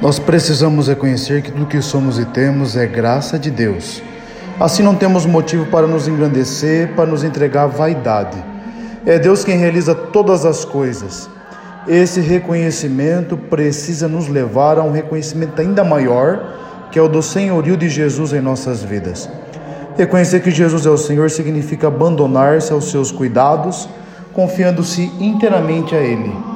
Nós precisamos reconhecer que tudo que somos e temos é graça de Deus. Assim não temos motivo para nos engrandecer, para nos entregar vaidade. É Deus quem realiza todas as coisas. Esse reconhecimento precisa nos levar a um reconhecimento ainda maior, que é o do senhorio de Jesus em nossas vidas. Reconhecer que Jesus é o Senhor significa abandonar-se aos seus cuidados, confiando-se inteiramente a Ele.